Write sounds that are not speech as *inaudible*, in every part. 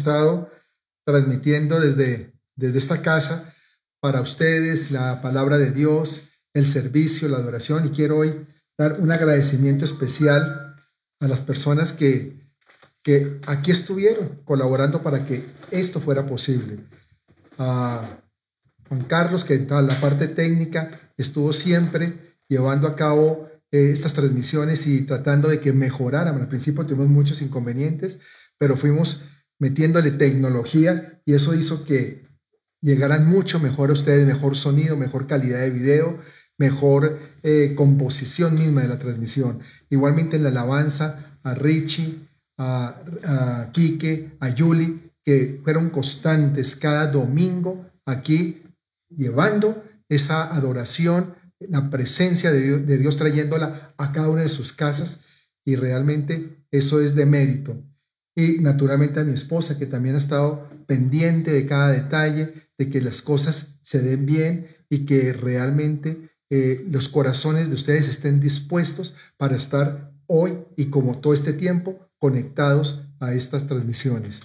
estado transmitiendo desde, desde esta casa para ustedes la palabra de Dios, el servicio, la adoración. Y quiero hoy dar un agradecimiento especial a las personas que, que aquí estuvieron colaborando para que esto fuera posible. A Juan Carlos, que en la parte técnica estuvo siempre llevando a cabo eh, estas transmisiones y tratando de que mejoraran. Al principio tuvimos muchos inconvenientes, pero fuimos metiéndole tecnología y eso hizo que llegaran mucho mejor a ustedes, mejor sonido, mejor calidad de video, mejor eh, composición misma de la transmisión. Igualmente en la alabanza a Richie, a, a Quique, a Yuli, que fueron constantes cada domingo aquí llevando esa adoración, la presencia Dios, de Dios trayéndola a cada una de sus casas y realmente eso es de mérito. Y naturalmente a mi esposa que también ha estado pendiente de cada detalle, de que las cosas se den bien y que realmente eh, los corazones de ustedes estén dispuestos para estar hoy y como todo este tiempo conectados a estas transmisiones.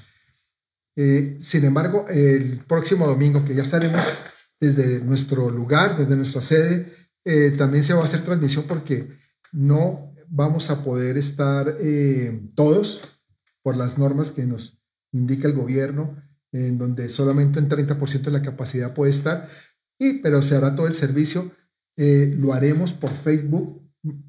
Eh, sin embargo, el próximo domingo, que ya estaremos desde nuestro lugar, desde nuestra sede, eh, también se va a hacer transmisión porque no vamos a poder estar eh, todos por las normas que nos indica el gobierno, en donde solamente un 30% de la capacidad puede estar, y, pero se hará todo el servicio. Eh, lo haremos por Facebook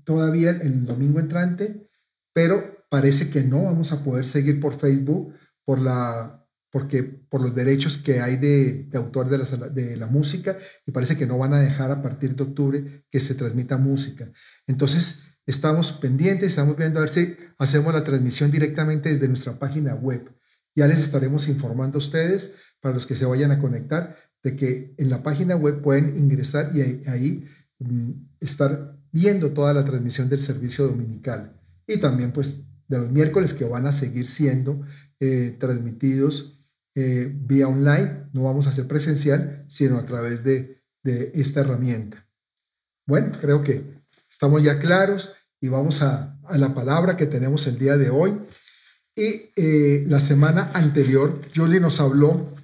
todavía el domingo entrante, pero parece que no vamos a poder seguir por Facebook por la porque por los derechos que hay de, autor de la, de la música y parece que no van a dejar a partir de octubre que se transmita música. Entonces, estamos pendientes, estamos viendo a ver si hacemos la transmisión directamente desde nuestra página web. Ya les estaremos informando a ustedes, para los que se vayan a conectar, de que en la página web pueden ingresar y ahí, mm, estar viendo toda la transmisión del servicio dominical. Y también pues de los miércoles que van a seguir siendo eh, transmitidos eh, vía online, no vamos a hacer presencial, sino a través de, esta herramienta. Bueno, creo que estamos ya claros y vamos a, la palabra que tenemos el día de hoy. Y eh, la semana anterior, Julie nos habló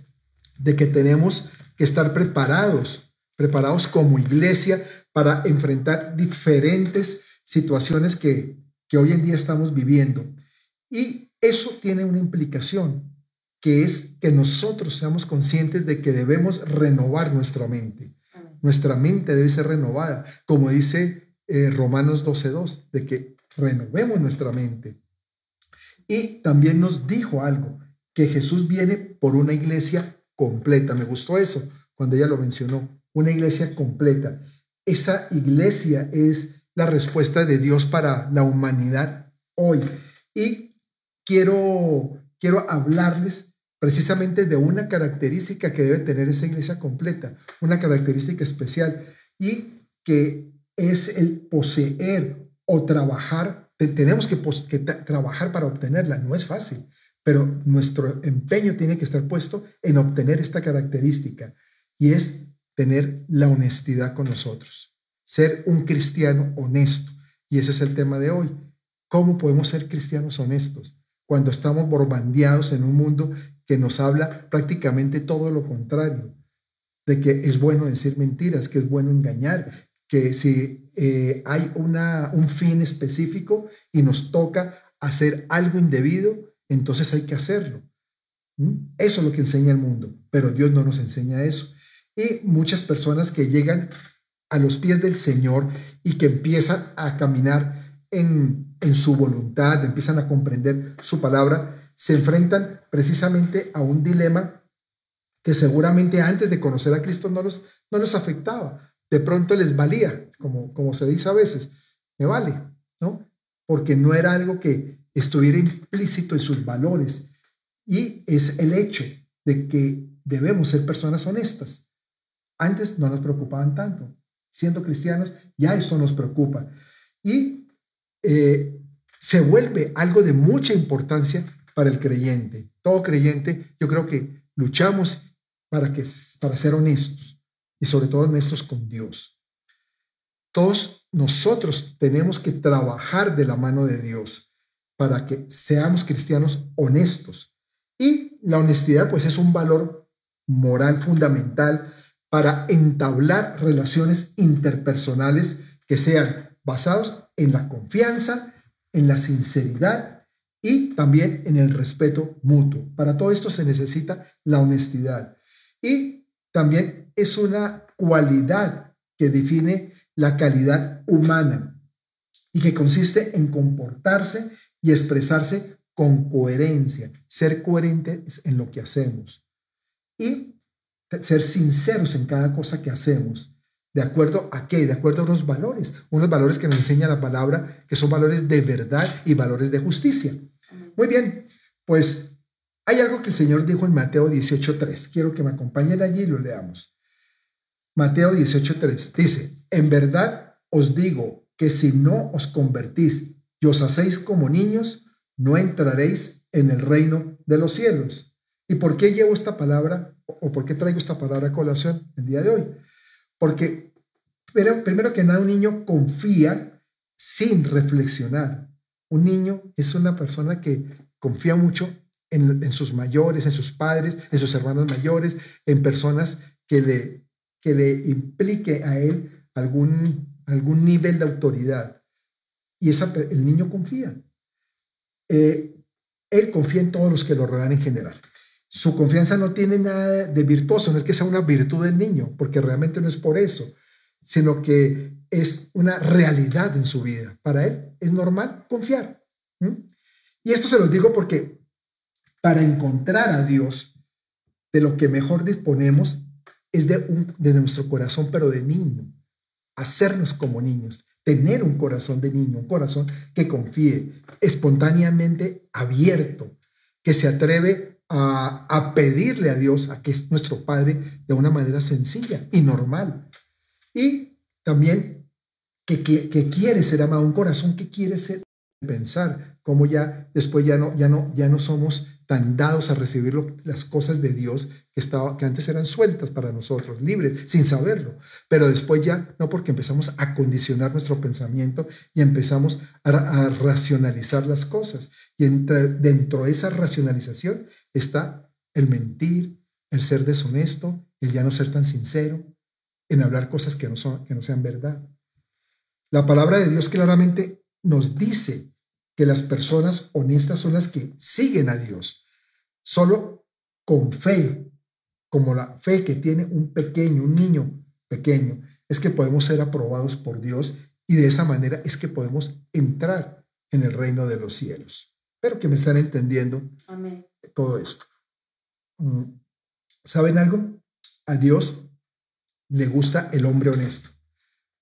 de que tenemos que estar preparados, preparados como iglesia para enfrentar diferentes situaciones que, que hoy en día estamos viviendo. Y eso tiene una implicación que es que nosotros seamos conscientes de que debemos renovar nuestra mente. Nuestra mente debe ser renovada, como dice eh, Romanos 12.2, de que renovemos nuestra mente. Y también nos dijo algo, que Jesús viene por una iglesia completa. Me gustó eso cuando ella lo mencionó, una iglesia completa. Esa iglesia es la respuesta de Dios para la humanidad hoy. Y quiero, quiero hablarles precisamente de una característica que debe tener esa iglesia completa, una característica especial, y que es el poseer o trabajar. Tenemos que, trabajar para obtenerla, no es fácil, pero nuestro empeño tiene que estar puesto en obtener esta característica, y es tener la honestidad con nosotros, ser un cristiano honesto. Y ese es el tema de hoy. ¿Cómo podemos ser cristianos honestos? cuando estamos bombardeados en un mundo que nos habla prácticamente todo lo contrario, de que es bueno decir mentiras, que es bueno engañar, que si eh, hay una, un fin específico y nos toca hacer algo indebido, entonces hay que hacerlo. Eso es lo que enseña el mundo, pero Dios no nos enseña eso. Y muchas personas que llegan a los pies del Señor y que empiezan a caminar en, en su voluntad, empiezan a comprender su palabra, se enfrentan precisamente a un dilema que seguramente antes de conocer a Cristo no los, no los afectaba. De pronto les valía, como, como se dice a veces, me vale, ¿no? Porque no era algo que estuviera implícito en sus valores. Y es el hecho de que debemos ser personas honestas. Antes no nos preocupaban tanto. Siendo cristianos, ya eso nos preocupa. Y eh, se vuelve algo de mucha importancia para el creyente. Todo creyente, yo creo que luchamos para, que, para ser honestos y sobre todo honestos con Dios. Todos nosotros tenemos que trabajar de la mano de Dios para que seamos cristianos honestos. Y la honestidad pues es un valor moral fundamental para entablar relaciones interpersonales que sean basados en la confianza, en la sinceridad y también en el respeto mutuo. Para todo esto se necesita la honestidad. Y también es una cualidad que define la calidad humana y que consiste en comportarse y expresarse con coherencia, ser coherentes en lo que hacemos y ser sinceros en cada cosa que hacemos. ¿De acuerdo a qué? De acuerdo a unos valores, unos valores que nos enseña la palabra, que son valores de verdad y valores de justicia. Muy bien, pues hay algo que el Señor dijo en Mateo 18.3. Quiero que me acompañen allí y lo leamos. Mateo 18.3 dice, en verdad os digo que si no os convertís y os hacéis como niños, no entraréis en el reino de los cielos. ¿Y por qué llevo esta palabra o por qué traigo esta palabra a colación el día de hoy? Porque pero, primero que nada un niño confía sin reflexionar. Un niño es una persona que confía mucho en, sus mayores, en sus padres, en sus hermanos mayores, en personas que le, que le implique a él algún, algún nivel de autoridad. Y esa, el niño confía. Eh, él confía en todos los que lo rodean en general. Su confianza no tiene nada de virtuoso, no es que sea una virtud del niño, porque realmente no es por eso, sino que es una realidad en su vida. Para él es normal confiar. Y esto se lo digo porque para encontrar a Dios, de lo que mejor disponemos es de, un, de nuestro corazón, pero de niño. Hacernos como niños, tener un corazón de niño, un corazón que confíe, espontáneamente abierto, que se atreve a, a, pedirle a Dios, a que es nuestro Padre, de una manera sencilla y normal. Y también que, que, quiere ser amado, un corazón que quiere ser pensar, como ya después ya no, ya no, ya no somos tan dados a recibir las cosas de Dios que, estaba, que antes eran sueltas para nosotros, libres, sin saberlo. Pero después ya, no porque empezamos a condicionar nuestro pensamiento y empezamos a, racionalizar las cosas. Y entre, dentro de esa racionalización está el mentir, el ser deshonesto, el ya no ser tan sincero, en hablar cosas que no, son, que no sean verdad. La palabra de Dios claramente nos dice que las personas honestas son las que siguen a Dios. Solo con fe, como la fe que tiene un pequeño, un niño pequeño, es que podemos ser aprobados por Dios y de esa manera es que podemos entrar en el reino de los cielos. Espero que me están entendiendo todo esto. Mm, ¿Saben algo? A Dios le gusta el hombre honesto.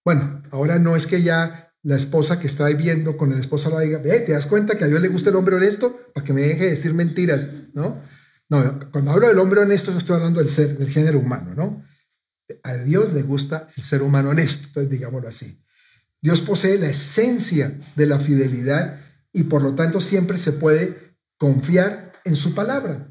Bueno, ahora no es que ya la esposa que está viendo con el esposo la diga, ve, ¿te das cuenta que a Dios le gusta el hombre honesto? Para que me deje de decir mentiras, ¿no? No, cuando hablo del hombre honesto, no estoy hablando del ser, del género humano, ¿no? A Dios le gusta el ser humano honesto, entonces digámoslo así. Dios posee la esencia de la fidelidad y por lo tanto siempre se puede confiar en su palabra.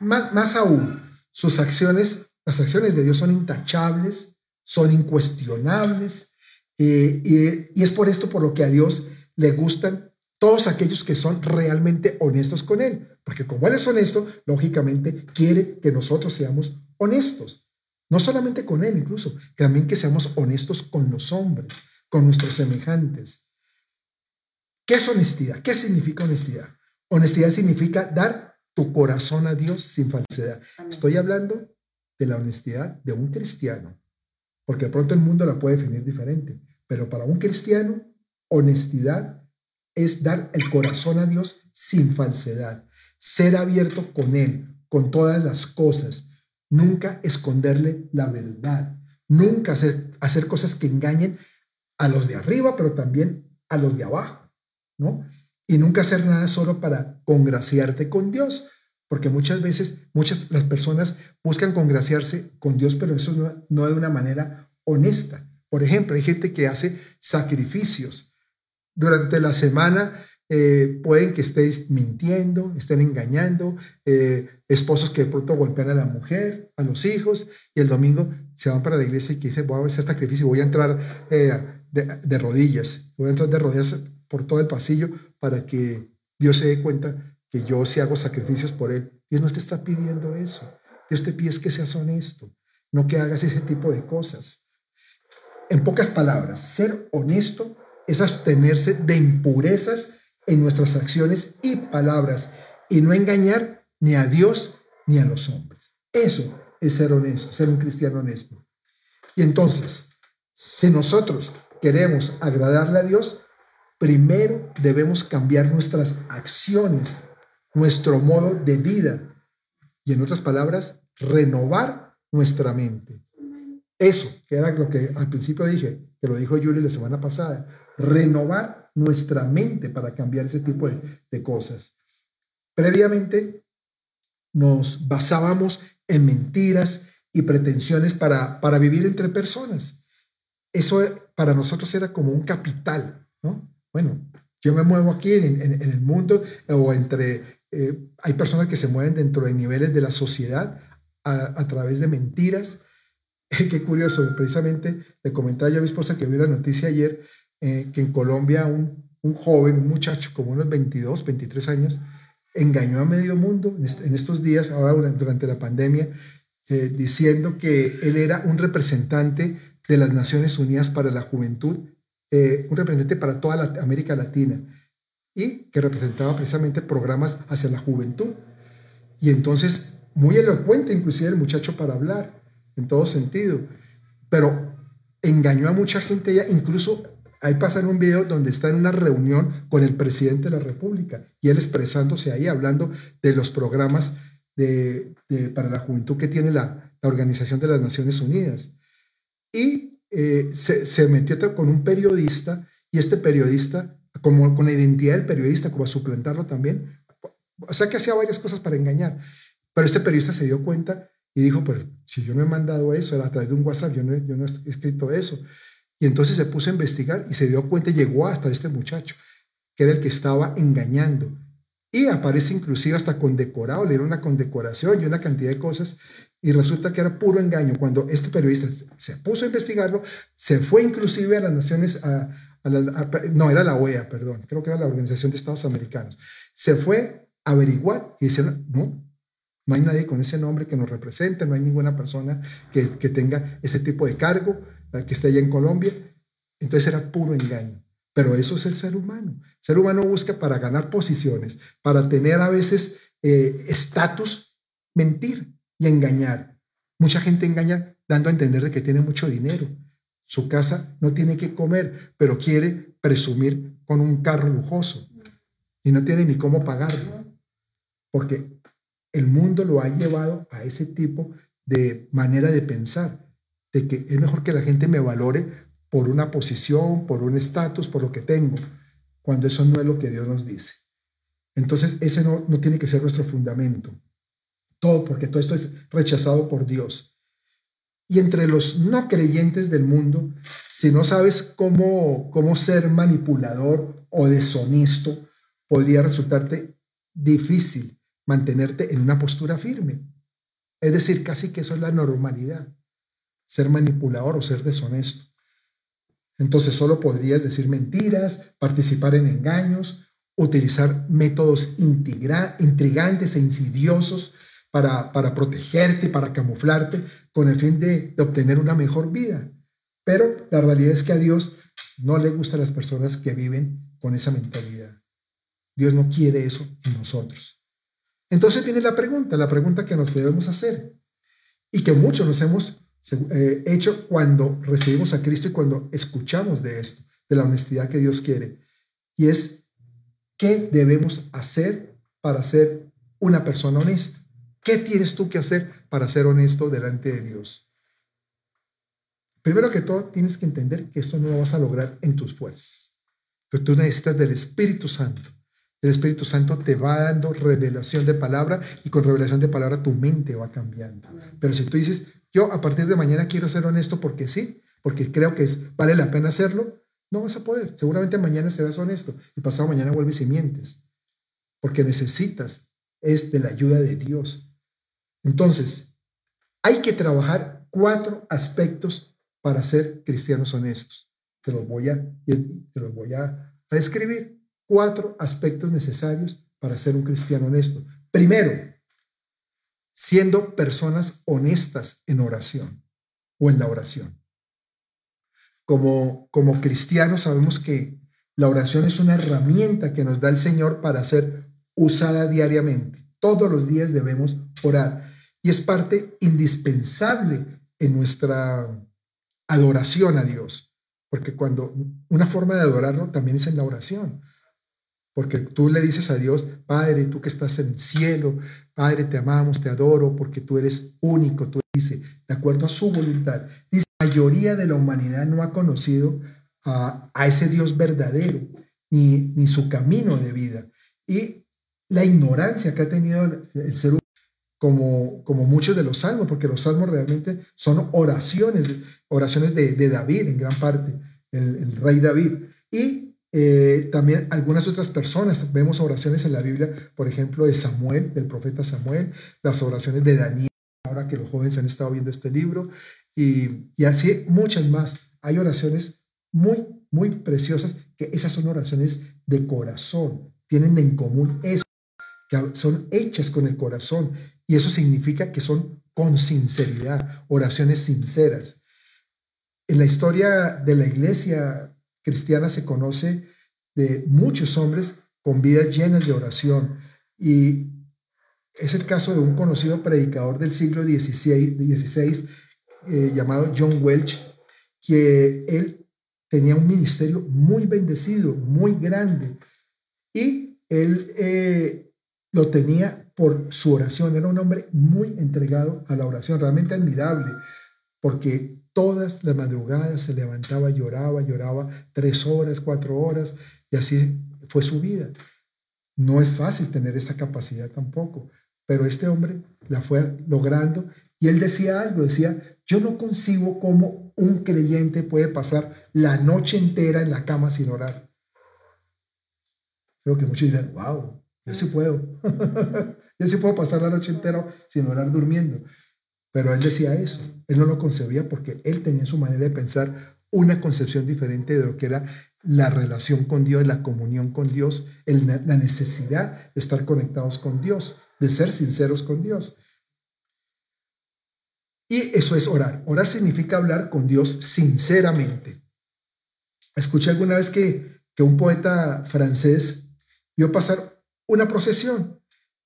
Más, más aún, sus acciones, las acciones de Dios son intachables, son incuestionables, y, es por esto por lo que a Dios le gustan todos aquellos que son realmente honestos con Él, porque como Él es honesto, lógicamente quiere que nosotros seamos honestos, no solamente con Él incluso, también que seamos honestos con los hombres, con nuestros semejantes. ¿Qué es honestidad? ¿Qué significa honestidad? Honestidad significa dar tu corazón a Dios sin falsedad. Estoy hablando de la honestidad de un cristiano, porque de pronto el mundo la puede definir diferente. Pero para un cristiano, honestidad es dar el corazón a Dios sin falsedad, ser abierto con Él, con todas las cosas, nunca esconderle la verdad, nunca hacer, hacer cosas que engañen a los de arriba, pero también a los de abajo, ¿no? Y nunca hacer nada solo para congraciarte con Dios, porque muchas veces, muchas las personas buscan congraciarse con Dios, pero eso no, no de una manera honesta. Por ejemplo, hay gente que hace sacrificios. Durante la semana eh, pueden que estéis mintiendo, estén engañando, eh, esposos que de pronto golpean a la mujer, a los hijos, y el domingo se van para la iglesia y que dicen, voy a hacer sacrificio, voy a entrar eh, de, rodillas, voy a entrar de rodillas por todo el pasillo para que Dios se dé cuenta que yo sí hago sacrificios por él. Dios no te está pidiendo eso. Dios te pide que seas honesto, no que hagas ese tipo de cosas. En pocas palabras, ser honesto es abstenerse de impurezas en nuestras acciones y palabras y no engañar ni a Dios ni a los hombres. Eso es ser honesto, ser un cristiano honesto. Y entonces, si nosotros queremos agradarle a Dios, primero debemos cambiar nuestras acciones, nuestro modo de vida. Y en otras palabras, renovar nuestra mente. Eso, que era lo que al principio dije, que lo dijo Yuri la semana pasada, renovar nuestra mente para cambiar ese tipo de, cosas. Previamente nos basábamos en mentiras y pretensiones para, para vivir entre personas. Eso para nosotros era como un capital, ¿no? Bueno, yo me muevo aquí en, el mundo o entre, eh, hay personas que se mueven dentro de niveles de la sociedad a, través de mentiras. *laughs* Qué curioso, precisamente le comentaba yo a mi esposa que vi una noticia ayer eh, que en Colombia un, joven, un muchacho como unos 22, 23 años, engañó a medio mundo en, estos días, ahora durante la pandemia, eh, diciendo que él era un representante de las Naciones Unidas para la Juventud, eh, un representante para toda la América Latina y que representaba precisamente programas hacia la juventud. Y entonces muy elocuente inclusive el muchacho para hablar, en todo sentido, pero engañó a mucha gente ya, incluso ahí pasan un video donde está en una reunión con el presidente de la República y él expresándose ahí, hablando de los programas de, para la juventud que tiene la, Organización de las Naciones Unidas. Y eh, se, se, metió con un periodista y este periodista, como con la identidad del periodista, como a suplantarlo también, o sea que hacía varias cosas para engañar. Pero este periodista se dio cuenta y dijo, pues si yo no he mandado eso, a través de un WhatsApp, yo no, yo no he escrito eso. Y entonces se puso a investigar y se dio cuenta llegó hasta este muchacho, que era el que estaba engañando. Y aparece inclusive hasta condecorado, le dieron una condecoración y una cantidad de cosas. Y resulta que era puro engaño. Cuando este periodista se puso a investigarlo, se fue inclusive a las naciones, a, no, era la OEA, perdón, creo que era la Organización de Estados Americanos. Se fue a averiguar y dijeron, no, no hay nadie con ese nombre que nos represente, no hay ninguna persona que, tenga ese tipo de cargo, eh, que esté allá en Colombia. Entonces era puro engaño. Pero eso es el ser humano. El ser humano busca para ganar posiciones, para tener a veces eh, estatus, mentir y engañar. Mucha gente engaña dando a entender de que tiene mucho dinero. Su casa no tiene que comer, pero quiere presumir con un carro lujoso y no tiene ni cómo pagarlo. Porque el mundo lo ha llevado a ese tipo de manera de pensar, de que es mejor que la gente me valore por una posición, por un estatus, por lo que tengo, cuando eso no es lo que Dios nos dice. Entonces, ese no, no tiene que ser nuestro fundamento. Todo, porque todo esto es rechazado por Dios. Y entre los no creyentes del mundo, si no sabes cómo, cómo ser manipulador o deshonesto, podría resultarte difícil mantenerte en una postura firme. Es decir, casi que eso es la normalidad, ser manipulador o ser deshonesto. Entonces solo podrías decir mentiras, participar en engaños, utilizar métodos intrigantes e insidiosos para, para protegerte, para camuflarte, con el fin de, de obtener una mejor vida. Pero la realidad es que a Dios no le gustan las personas que viven con esa mentalidad. Dios no quiere eso en nosotros. Entonces viene la pregunta, la pregunta que nos debemos hacer y que muchos nos hemos eh, hecho cuando recibimos a Cristo y cuando escuchamos de esto, de la honestidad que Dios quiere. Y es, ¿qué debemos hacer para ser una persona honesta? ¿Qué tienes tú que hacer para ser honesto delante de Dios? Primero que todo, tienes que entender que esto no lo vas a lograr en tus fuerzas, tú necesitas del Espíritu Santo. El Espíritu Santo te va dando revelación de palabra y con revelación de palabra tu mente va cambiando. Pero si tú dices, yo a partir de mañana quiero ser honesto porque sí, porque creo que vale la pena hacerlo, no vas a poder. Seguramente mañana serás honesto y pasado mañana vuelves y mientes. Porque necesitas es de la ayuda de Dios. Entonces, hay que trabajar cuatro aspectos para ser cristianos honestos. Te los voy a, te los voy a describir cuatro aspectos necesarios para ser un cristiano honesto. Primero, siendo personas honestas en oración o en la oración. Como, como cristianos sabemos que la oración es una herramienta que nos da el Señor para ser usada diariamente. Todos los días debemos orar y es parte indispensable en nuestra adoración a Dios, porque cuando una forma de adorarlo también es en la oración. Porque tú le dices a Dios, Padre, tú que estás en el cielo, Padre, te amamos, te adoro, porque tú eres único. Tú dices, de acuerdo a su voluntad. Dice, la mayoría de la humanidad no ha conocido a, ese Dios verdadero, ni, ni su camino de vida. Y la ignorancia que ha tenido el, ser humano, como, como muchos de los salmos, porque los salmos realmente son oraciones, oraciones de, David en gran parte, el, el rey David. Y eh, también algunas otras personas, vemos oraciones en la Biblia, por ejemplo, de Samuel, del profeta Samuel, las oraciones de Daniel, ahora que los jóvenes han estado viendo este libro, y, y así muchas más. Hay oraciones muy, muy preciosas, que esas son oraciones de corazón, tienen en común eso, que son hechas con el corazón, y eso significa que son con sinceridad, oraciones sinceras. En la historia de la iglesia cristiana se conoce de muchos hombres con vidas llenas de oración. Y es el caso de un conocido predicador del siglo XVI, eh, llamado John Welch, que él tenía un ministerio muy bendecido, muy grande, y él eh, lo tenía por su oración. Era un hombre muy entregado a la oración, realmente admirable, porque todas las madrugadas se levantaba, lloraba, lloraba tres horas, cuatro horas, y así fue su vida. No es fácil tener esa capacidad tampoco, pero este hombre la fue logrando y él decía algo, decía, yo no consigo cómo un creyente puede pasar la noche entera en la cama sin orar. Creo que muchos dirán, wow, yo sí puedo. *laughs* yo sí puedo pasar la noche entera sin orar durmiendo. Pero él decía eso, él no lo concebía porque él tenía su manera de pensar una concepción diferente de lo que era la relación con Dios, la comunión con Dios, la necesidad de estar conectados con Dios, de ser sinceros con Dios. Y eso es orar. Orar significa hablar con Dios sinceramente. Escuché alguna vez que, que un poeta francés vio pasar una procesión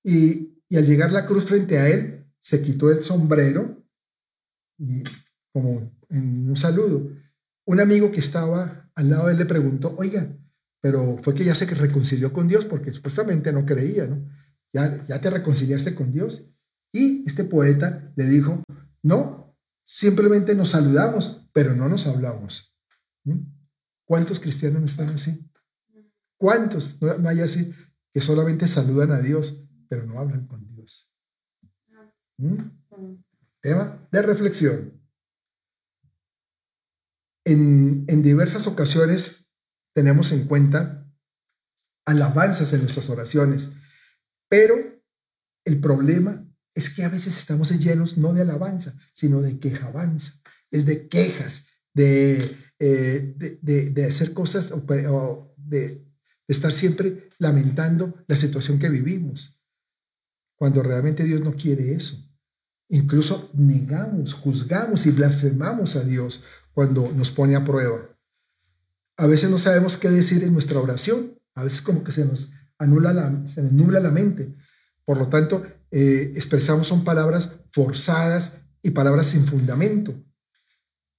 y, al llegar la cruz frente a él, se quitó el sombrero como en un saludo. Un amigo que estaba al lado de él le preguntó, oiga, pero fue que ya se reconcilió con Dios porque supuestamente no creía, ¿no? Ya, ya te reconciliaste con Dios. Y este poeta le dijo, no, simplemente nos saludamos, pero no nos hablamos. ¿Mm? ¿Cuántos cristianos están así? ¿Cuántos no hay así que solamente saludan a Dios, pero no hablan con Dios? ¿Mm? Tema de reflexión. En, en diversas ocasiones tenemos en cuenta alabanzas en nuestras oraciones, pero el problema es que a veces estamos llenos no de alabanza, sino de quejabanza, es de quejas, de, eh, de, de, hacer cosas o, de, estar siempre lamentando la situación que vivimos, cuando realmente Dios no quiere eso. Incluso negamos, juzgamos y blasfemamos a Dios cuando nos pone a prueba. A veces no sabemos qué decir en nuestra oración. A veces como que se nos anula la, se nos nubla la mente. Por lo tanto, eh, expresamos son palabras forzadas y palabras sin fundamento.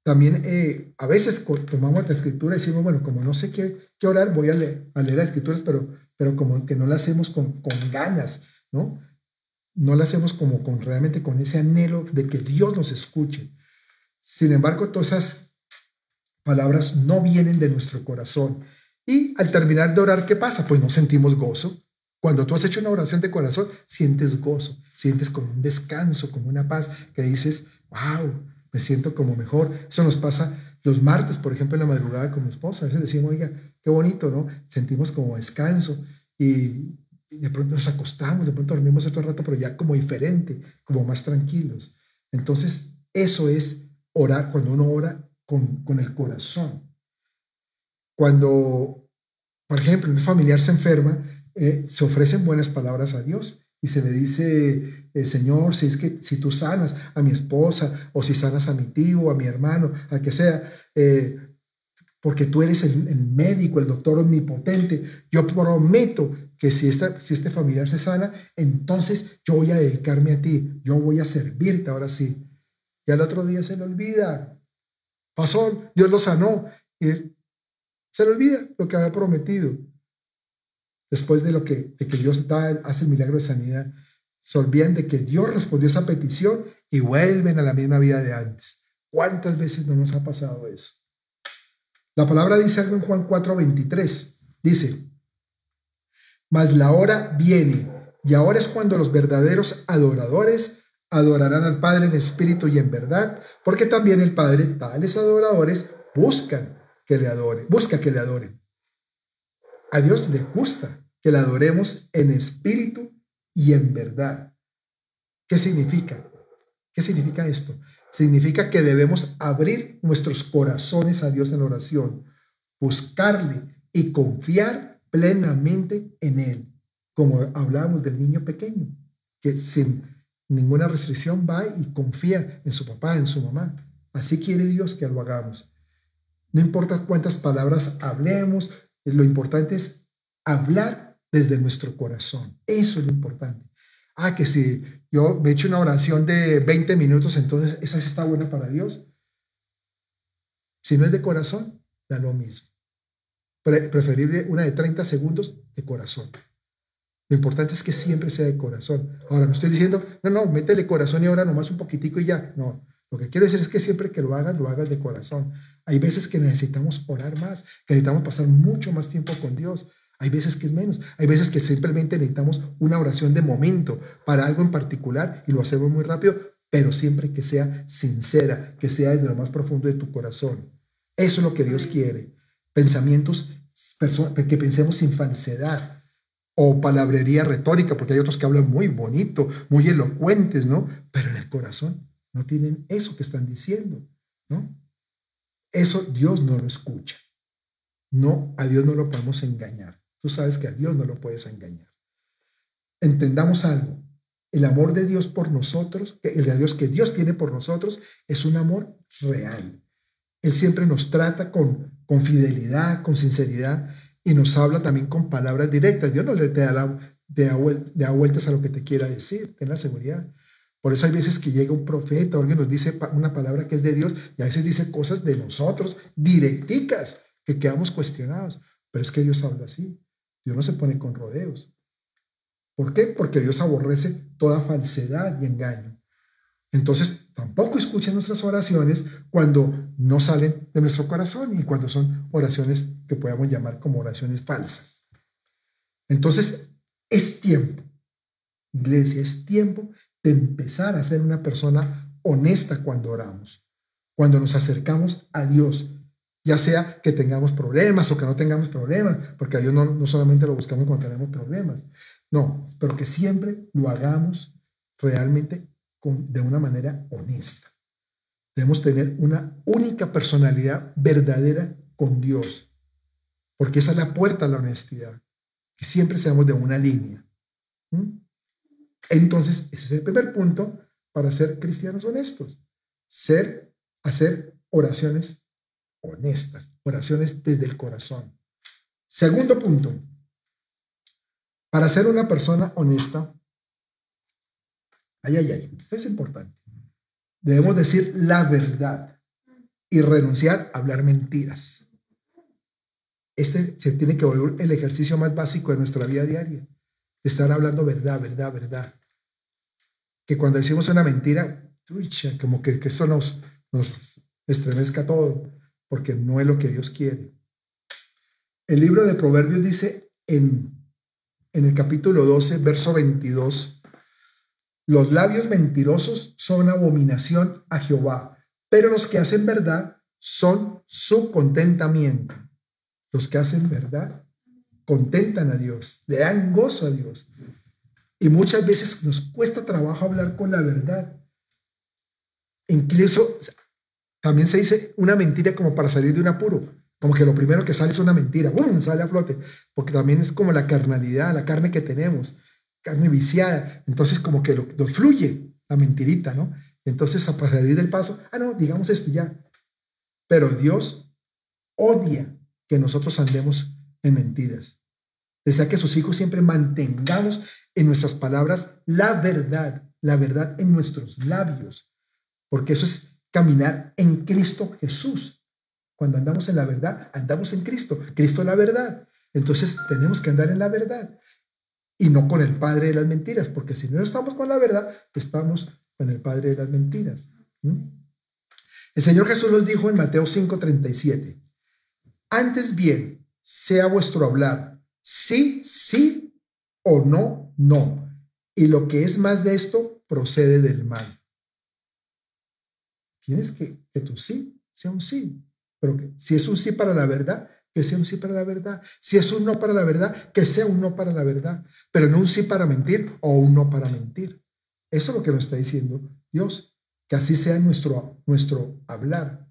También eh, a veces tomamos la escritura y decimos, bueno, como no sé qué, qué orar, voy a leer, a leer las escrituras, pero, pero como que no la hacemos con, con ganas, ¿no? No la hacemos como con realmente con ese anhelo de que Dios nos escuche. Sin embargo, todas esas palabras no vienen de nuestro corazón. Y al terminar de orar, ¿qué pasa? Pues no sentimos gozo. Cuando tú has hecho una oración de corazón, sientes gozo, sientes como un descanso, como una paz, que dices, wow, me siento como mejor. Eso nos pasa los martes, por ejemplo, en la madrugada con mi esposa. A veces decimos, oiga, qué bonito, ¿no? Sentimos como descanso. Y, y de pronto nos acostamos, de pronto dormimos otro rato, pero ya como diferente, como más tranquilos. Entonces, eso es orar, cuando uno ora con, con el corazón. Cuando, por ejemplo, un familiar se enferma, eh, se ofrecen buenas palabras a Dios y se le dice, eh, Señor, si es que si tú sanas a mi esposa o si sanas a mi tío, a mi hermano, a que sea, eh, porque tú eres el, médico, el doctor omnipotente, yo prometo que si, esta, si este familiar se sana, entonces yo voy a dedicarme a ti, yo voy a servirte ahora sí. Y al otro día se le olvida. Pasó, Dios lo sanó se le olvida lo que había prometido después de lo que, que Dios da, hace el milagro de sanidad, se olvidan de que Dios respondió esa petición y vuelven a la misma vida de antes. ¿Cuántas veces no nos ha pasado eso? La palabra dice algo en Juan 4:23. Dice, mas la hora viene y ahora es cuando los verdaderos adoradores adorarán al Padre en espíritu y en verdad, porque también el Padre, tales adoradores, buscan que le adoren, busca que le adoren. A Dios le gusta que la adoremos en espíritu y en verdad. ¿Qué significa? ¿Qué significa esto? Significa que debemos abrir nuestros corazones a Dios en oración, buscarle y confiar plenamente en Él, como hablábamos del niño pequeño, que sin ninguna restricción va y confía en su papá, en su mamá. Así quiere Dios que lo hagamos. No importa cuántas palabras hablemos, lo importante es hablar desde nuestro corazón. Eso es lo importante. Ah, que si yo me echo una oración de 20 minutos, entonces esa está buena para Dios. Si no es de corazón, da lo mismo. preferible una de 30 segundos de corazón. Lo importante es que siempre sea de corazón. Ahora, no estoy diciendo, no, no, métele corazón y ahora nomás un poquitico y ya. No, lo que quiero decir es que siempre que lo hagas, lo hagas de corazón. Hay veces que necesitamos orar más, que necesitamos pasar mucho más tiempo con Dios. Hay veces que es menos. Hay veces que simplemente necesitamos una oración de momento para algo en particular y lo hacemos muy rápido, pero siempre que sea sincera, que sea desde lo más profundo de tu corazón. Eso es lo que Dios quiere. Pensamientos, que pensemos sin falsedad o palabrería retórica, porque hay otros que hablan muy bonito, muy elocuentes, ¿no? Pero en el corazón no tienen eso que están diciendo, ¿no? Eso Dios no lo escucha. No, a Dios no lo podemos engañar. Tú sabes que a Dios no lo puedes engañar. Entendamos algo. El amor de Dios por nosotros, el de Dios que Dios tiene por nosotros, es un amor real. Él siempre nos trata con, fidelidad, con sinceridad y nos habla también con palabras directas. Dios no le da, da vueltas a lo que te quiera decir, ten la seguridad. Por eso hay veces que llega un profeta o alguien nos dice una palabra que es de Dios y a veces dice cosas de nosotros, directicas, que quedamos cuestionados. Pero es que Dios habla así. Dios no se pone con rodeos. ¿Por qué? Porque Dios aborrece toda falsedad y engaño. Entonces, tampoco escuchen nuestras oraciones cuando no salen de nuestro corazón y cuando son oraciones que podamos llamar como oraciones falsas. Entonces, es tiempo, iglesia, es tiempo de empezar a ser una persona honesta cuando oramos, cuando nos acercamos a Dios, ya sea que tengamos problemas o que no tengamos problemas, porque a Dios no, no solamente lo buscamos cuando tenemos problemas, no, pero que siempre lo hagamos realmente con, de una manera honesta. Debemos tener una única personalidad verdadera con Dios, porque esa es la puerta a la honestidad, que siempre seamos de una línea. Entonces, ese es el primer punto para ser cristianos honestos. Ser, hacer oraciones honestas, oraciones desde el corazón. Segundo punto, para ser una persona honesta, ay, ay, ay, es importante. Debemos decir la verdad y renunciar a hablar mentiras. Este se tiene que volver el ejercicio más básico de nuestra vida diaria estar hablando verdad, verdad, verdad. Que cuando decimos una mentira, como que, eso nos, nos estremezca todo, porque no es lo que Dios quiere. El libro de Proverbios dice en, en el capítulo 12, verso 22, los labios mentirosos son abominación a Jehová, pero los que hacen verdad son su contentamiento. Los que hacen verdad contentan a Dios, le dan gozo a Dios. Y muchas veces nos cuesta trabajo hablar con la verdad. Incluso también se dice una mentira como para salir de un apuro, como que lo primero que sale es una mentira, ¡bum! sale a flote, porque también es como la carnalidad, la carne que tenemos. carne viciada. Entonces como que nos fluye la mentirita, ¿no? Entonces a salir del paso, ah, no, digamos esto ya. Pero Dios odia que nosotros andemos en mentiras. Desea que sus hijos siempre mantengamos en nuestras palabras la verdad, la verdad en nuestros labios, porque eso es caminar en Cristo Jesús. Cuando andamos en la verdad, andamos en Cristo. Cristo la verdad. Entonces tenemos que andar en la verdad y no con el padre de las mentiras, porque si no estamos con la verdad, estamos con el padre de las mentiras. El Señor Jesús nos dijo en Mateo 5:37, antes bien, sea vuestro hablar sí, sí o no, no. Y lo que es más de esto procede del mal. Tienes que que tu sí sea un sí, pero que si es un sí para la verdad, que sea un sí para la verdad. Si es un no para la verdad, que sea un no para la verdad, pero no un sí para mentir o un no para mentir. Eso es lo que nos está diciendo Dios, que así sea nuestro, nuestro hablar.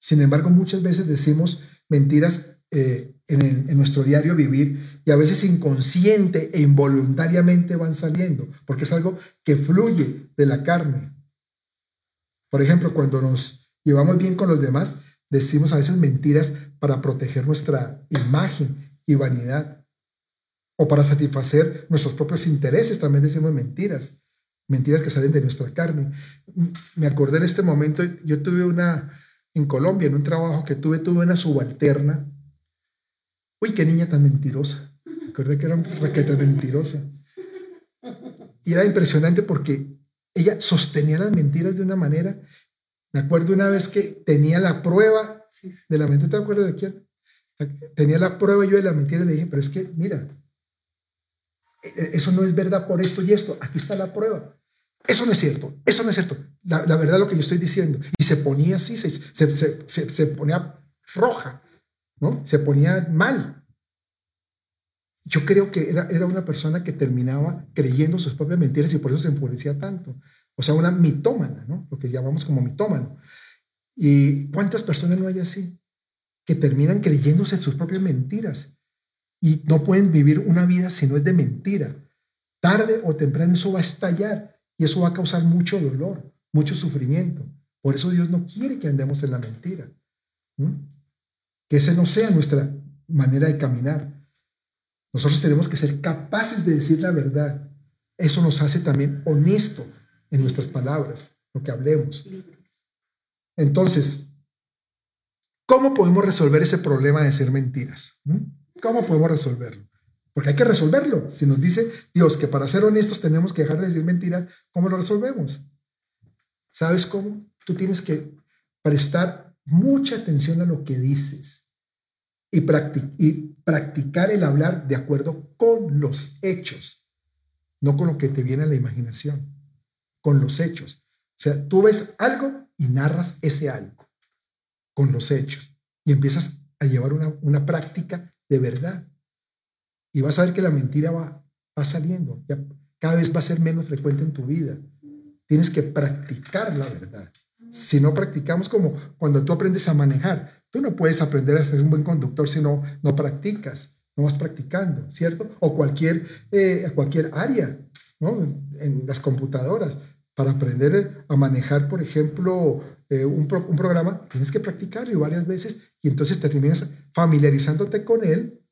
Sin embargo, muchas veces decimos mentiras eh, en, en, nuestro diario vivir y a veces inconsciente e involuntariamente van saliendo, porque es algo que fluye de la carne. Por ejemplo, cuando nos llevamos bien con los demás, decimos a veces mentiras para proteger nuestra imagen y vanidad o para satisfacer nuestros propios intereses, también decimos mentiras, mentiras que salen de nuestra carne. Me acordé en este momento, yo tuve una, en Colombia, en un trabajo que tuve, tuve una subalterna. Uy, qué niña tan mentirosa. Me acordé que era una raqueta mentirosa. Y era impresionante porque ella sostenía las mentiras de una manera. Me acuerdo una vez que tenía la prueba de la mentira, ¿te acuerdas de quién? Tenía la prueba yo de la mentira y le dije, pero es que, mira, e, e, eso no es verdad por esto y esto, aquí está la prueba. Eso no es cierto, eso no es cierto. La, verdad es lo que yo estoy diciendo. Y se ponía así, se, se, se, se ponía roja, ¿no? Se ponía mal. Yo creo que era, era una persona que terminaba creyendo sus propias mentiras y por eso se enfurecía tanto. O sea, una mitómana, ¿no? Lo que llamamos como mitómano. ¿Y cuántas personas no hay así? Que terminan creyéndose sus propias mentiras y no pueden vivir una vida si no es de mentira. Tarde o temprano eso va a estallar y eso va a causar mucho dolor, mucho sufrimiento. Por eso Dios no quiere que andemos en la mentira. Que ese no sea nuestra manera de caminar. Nosotros tenemos que ser capaces de decir la verdad. Eso nos hace también honesto en nuestras palabras, lo que hablemos. Entonces, ¿cómo podemos resolver ese problema de ser mentiras? ¿Mm? ¿Cómo podemos resolverlo? Porque hay que resolverlo. Si nos dice Dios que para ser honestos tenemos que dejar de decir mentiras, ¿cómo lo resolvemos? ¿Sabes cómo? Tú tienes que prestar mucha atención a lo que dices y, practicar el hablar de acuerdo con los hechos, no con lo que te viene a la imaginación, con los hechos. O sea, tú ves algo y narras ese algo con los hechos y empiezas a llevar una, práctica de verdad. Y vas a ver que la mentira va, va saliendo, ya cada vez va a ser menos frecuente en tu vida. Tienes que practicar la verdad. Si no practicamos como cuando tú aprendes a manejar, Tú no puedes aprender a ser un buen conductor si no, no practicas, no vas practicando, ¿cierto? O cualquier, eh, cualquier área, ¿no? En las computadoras. Para aprender a manejar, por ejemplo, eh, un, un, programa, tienes que practicarlo varias veces y entonces te terminas familiarizándote con él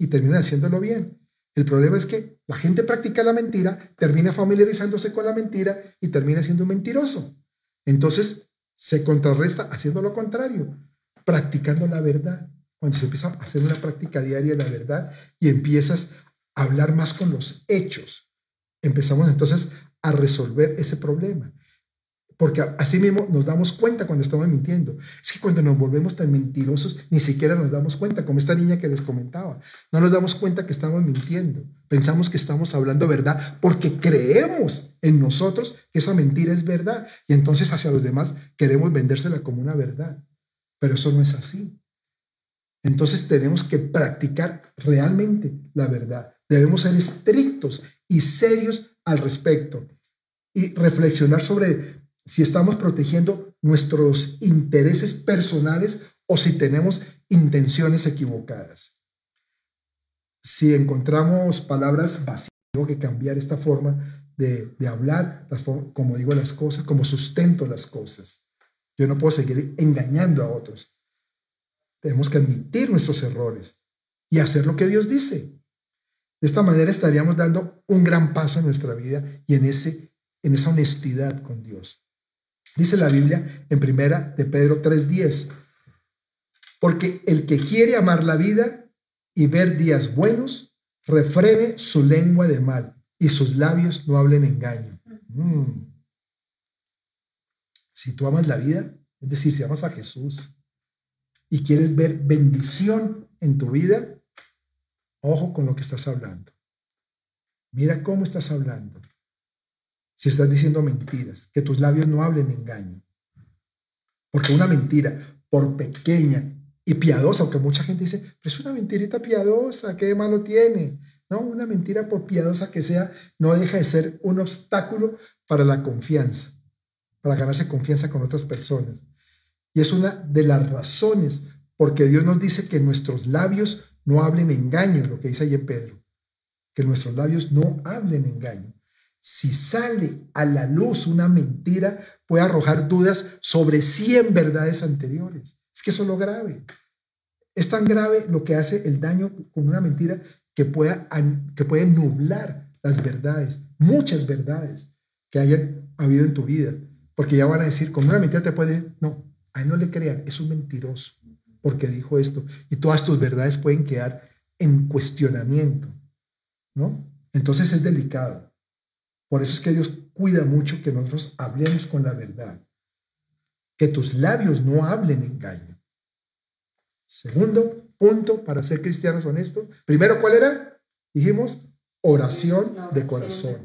y terminas haciéndolo bien. El problema es que la gente practica la mentira, termina familiarizándose con la mentira y termina siendo un mentiroso. Entonces se contrarresta haciendo lo contrario practicando la verdad. Cuando se empieza a hacer una práctica diaria de la verdad y empiezas a hablar más con los hechos, empezamos entonces a resolver ese problema. Porque así mismo nos damos cuenta cuando estamos mintiendo. Es que cuando nos volvemos tan mentirosos, ni siquiera nos damos cuenta, como esta niña que les comentaba. No nos damos cuenta que estamos mintiendo. Pensamos que estamos hablando verdad porque creemos en nosotros que esa mentira es verdad. Y entonces hacia los demás queremos vendérsela como una verdad. Pero eso no es así. Entonces tenemos que practicar realmente la verdad. Debemos ser estrictos y serios al respecto y reflexionar sobre si estamos protegiendo nuestros intereses personales o si tenemos intenciones equivocadas. Si encontramos palabras vacías, tengo que cambiar esta forma de, hablar, como digo las cosas, como sustento las cosas. Yo no puedo seguir engañando a otros. Tenemos que admitir nuestros errores y hacer lo que Dios dice. De esta manera estaríamos dando un gran paso en nuestra vida y en, ese, en esa honestidad con Dios. Dice la Biblia en primera de Pedro 3:10, porque el que quiere amar la vida y ver días buenos, refrene su lengua de mal y sus labios no hablen engaño. Mm. Si tú amas la vida, es decir, si amas a Jesús y quieres ver bendición en tu vida, ojo con lo que estás hablando. Mira cómo estás hablando. Si estás diciendo mentiras, que tus labios no hablen engaño. Porque una mentira, por pequeña y piadosa, aunque mucha gente dice, pero es una mentirita piadosa, ¿qué de malo tiene? No, una mentira por piadosa que sea, no deja de ser un obstáculo para la confianza, para ganarse confianza con otras personas. Y es una de las razones porque Dios nos dice que nuestros labios no hablen engaño, lo que dice ahí Pedro, que nuestros labios no hablen engaño. Si sale a la luz una mentira, puede arrojar dudas sobre 100 verdades anteriores. Es que eso es lo grave. Es tan grave lo que hace el daño con una mentira que, pueda, que puede nublar las verdades, muchas verdades que hayan habido en tu vida. Porque ya van a decir, con una mentira te puede, no, a él no le crean, es un mentiroso porque dijo esto. Y todas tus verdades pueden quedar en cuestionamiento, ¿no? Entonces es delicado. Por eso es que Dios cuida mucho que nosotros hablemos con la verdad. Que tus labios no hablen engaño. Segundo punto para ser cristianos honestos. Primero, ¿cuál era? Dijimos, oración, de corazón.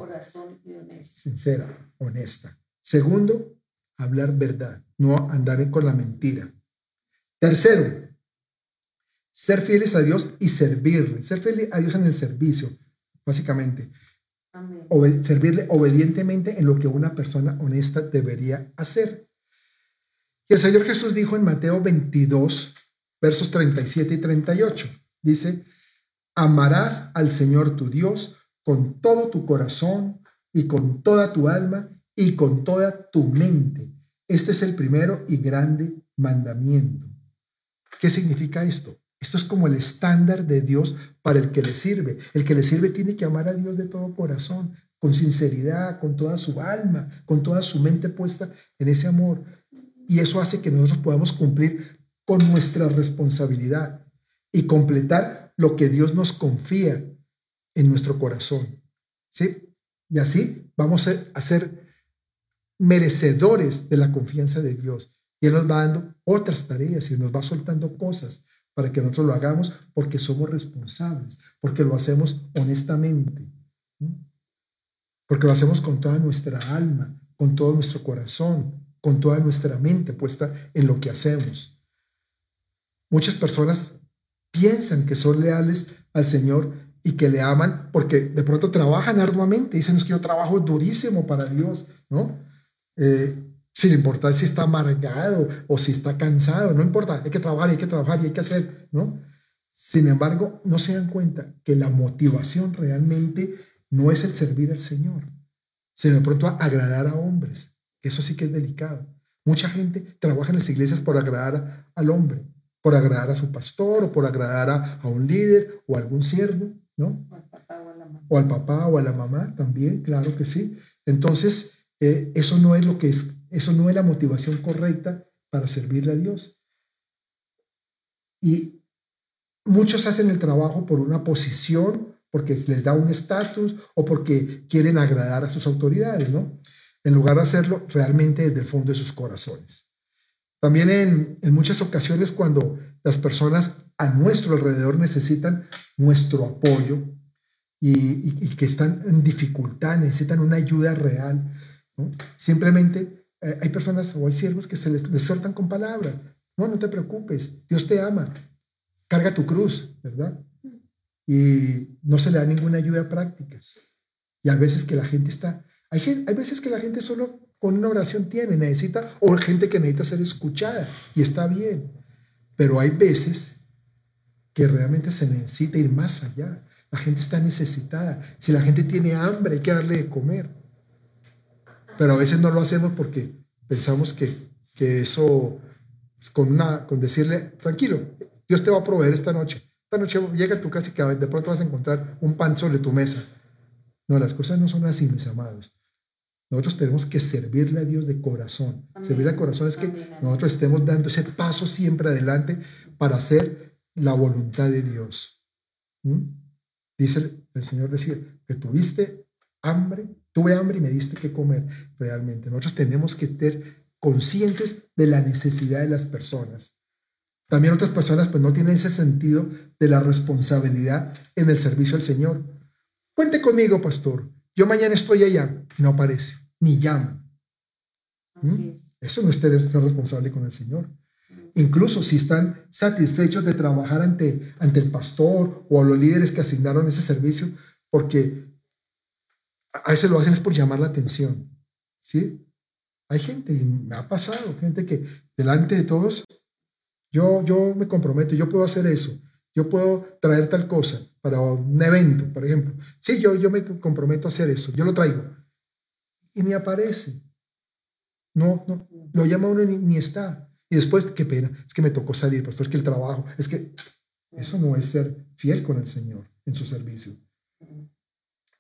Sincera, honesta. Segundo, hablar verdad, no andar con la mentira. Tercero, ser fieles a Dios y servirle. Ser fieles a Dios en el servicio, básicamente. servirle obedientemente en lo que una persona honesta debería hacer. Y el Señor Jesús dijo en Mateo 22, versos 37 y 38, dice, amarás al Señor tu Dios con todo tu corazón y con toda tu alma y con toda tu mente. Este es el primero y grande mandamiento. ¿Qué significa esto? Esto es como el estándar de Dios para el que le sirve. El que le sirve tiene que amar a Dios de todo corazón, con sinceridad, con toda su alma, con toda su mente puesta en ese amor. Y eso hace que nosotros podamos cumplir con nuestra responsabilidad y completar lo que Dios nos confía en nuestro corazón. ¿Sí? Y así vamos a ser merecedores de la confianza de Dios. Y Él nos va dando otras tareas y nos va soltando cosas para que nosotros lo hagamos porque somos responsables, porque lo hacemos honestamente, porque lo hacemos con toda nuestra alma, con todo nuestro corazón, con toda nuestra mente puesta en lo que hacemos. Muchas personas piensan que son leales al Señor y que le aman porque de pronto trabajan arduamente. Dicen que yo trabajo durísimo para Dios, ¿no? Eh, sin importar si está amargado o si está cansado, no importa, hay que trabajar, hay que trabajar y hay que hacer, ¿no? Sin embargo, no se dan cuenta que la motivación realmente no es el servir al Señor, sino de pronto agradar a hombres. Eso sí que es delicado. Mucha gente trabaja en las iglesias por agradar al hombre, por agradar a su pastor o por agradar a, un líder o a algún siervo, ¿no? O al papá o a la mamá. O al papá o a la mamá también, claro que sí. Entonces, eh, eso no es lo que es eso no es la motivación correcta para servirle a Dios. Y muchos hacen el trabajo por una posición, porque les da un estatus o porque quieren agradar a sus autoridades, ¿no? En lugar de hacerlo realmente desde el fondo de sus corazones. También en, muchas ocasiones cuando las personas a nuestro alrededor necesitan nuestro apoyo y, y que están en dificultad, necesitan una ayuda real, simplemente eh, hay personas o hay siervos que se les, soltan con palabras. No, no te preocupes, Dios te ama. Carga tu cruz, ¿verdad? Y no se le da ninguna ayuda práctica. Y a veces que la gente está, hay, hay veces que la gente solo con una oración tiene, necesita, o gente que necesita ser escuchada, y está bien. Pero hay veces que realmente se necesita ir más allá. La gente está necesitada. Si la gente tiene hambre, hay que darle de comer. Pero a veces no lo hacemos porque pensamos que, que eso, pues, con, una, con decirle, tranquilo, Dios te va a proveer esta noche. Esta noche llega a tu casa y que de pronto vas a encontrar un pan sobre tu mesa. No, las cosas no son así, mis amados. Nosotros tenemos que servirle a Dios de corazón. Servirle a corazón es que nosotros estemos dando ese paso siempre adelante para hacer la voluntad de Dios. ¿Mm? Dice el, Señor, decía, que tuviste hambre, tuve hambre y me diste que comer realmente. Nosotros tenemos que ser conscientes de la necesidad de las personas. También otras personas pues no tienen ese sentido de la responsabilidad en el servicio al Señor. Cuente conmigo, pastor. Yo mañana estoy allá y no aparece ni llama. ¿Mm? Eso no es tener ser responsable con el Señor. Incluso si están satisfechos de trabajar ante, ante el pastor o a los líderes que asignaron ese servicio, porque a veces lo hacen es por llamar la atención. ¿Sí? Hay gente, y me ha pasado, gente que delante de todos, yo, yo me comprometo, yo puedo hacer eso, yo puedo traer tal cosa para un evento, por ejemplo. Sí, yo, yo me comprometo a hacer eso, yo lo traigo y ni aparece. No, no, lo llama uno y ni, está. Y después, qué pena, es que me tocó salir, pastor, es que el trabajo, es que eso no es ser fiel con el Señor en su servicio.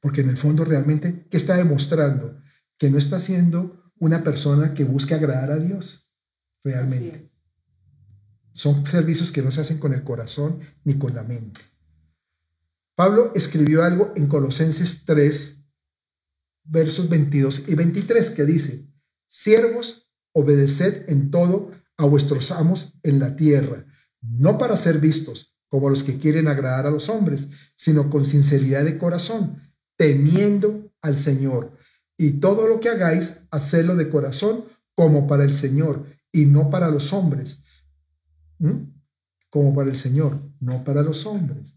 Porque en el fondo realmente, ¿qué está demostrando? Que no está siendo una persona que busque agradar a Dios realmente. Son servicios que no se hacen con el corazón ni con la mente. Pablo escribió algo en Colosenses 3, versos 22 y 23, que dice, siervos, obedeced en todo a vuestros amos en la tierra, no para ser vistos como los que quieren agradar a los hombres, sino con sinceridad de corazón, temiendo al Señor. Y todo lo que hagáis, hacedlo de corazón como para el Señor y no para los hombres. ¿Mm? Como para el Señor, no para los hombres.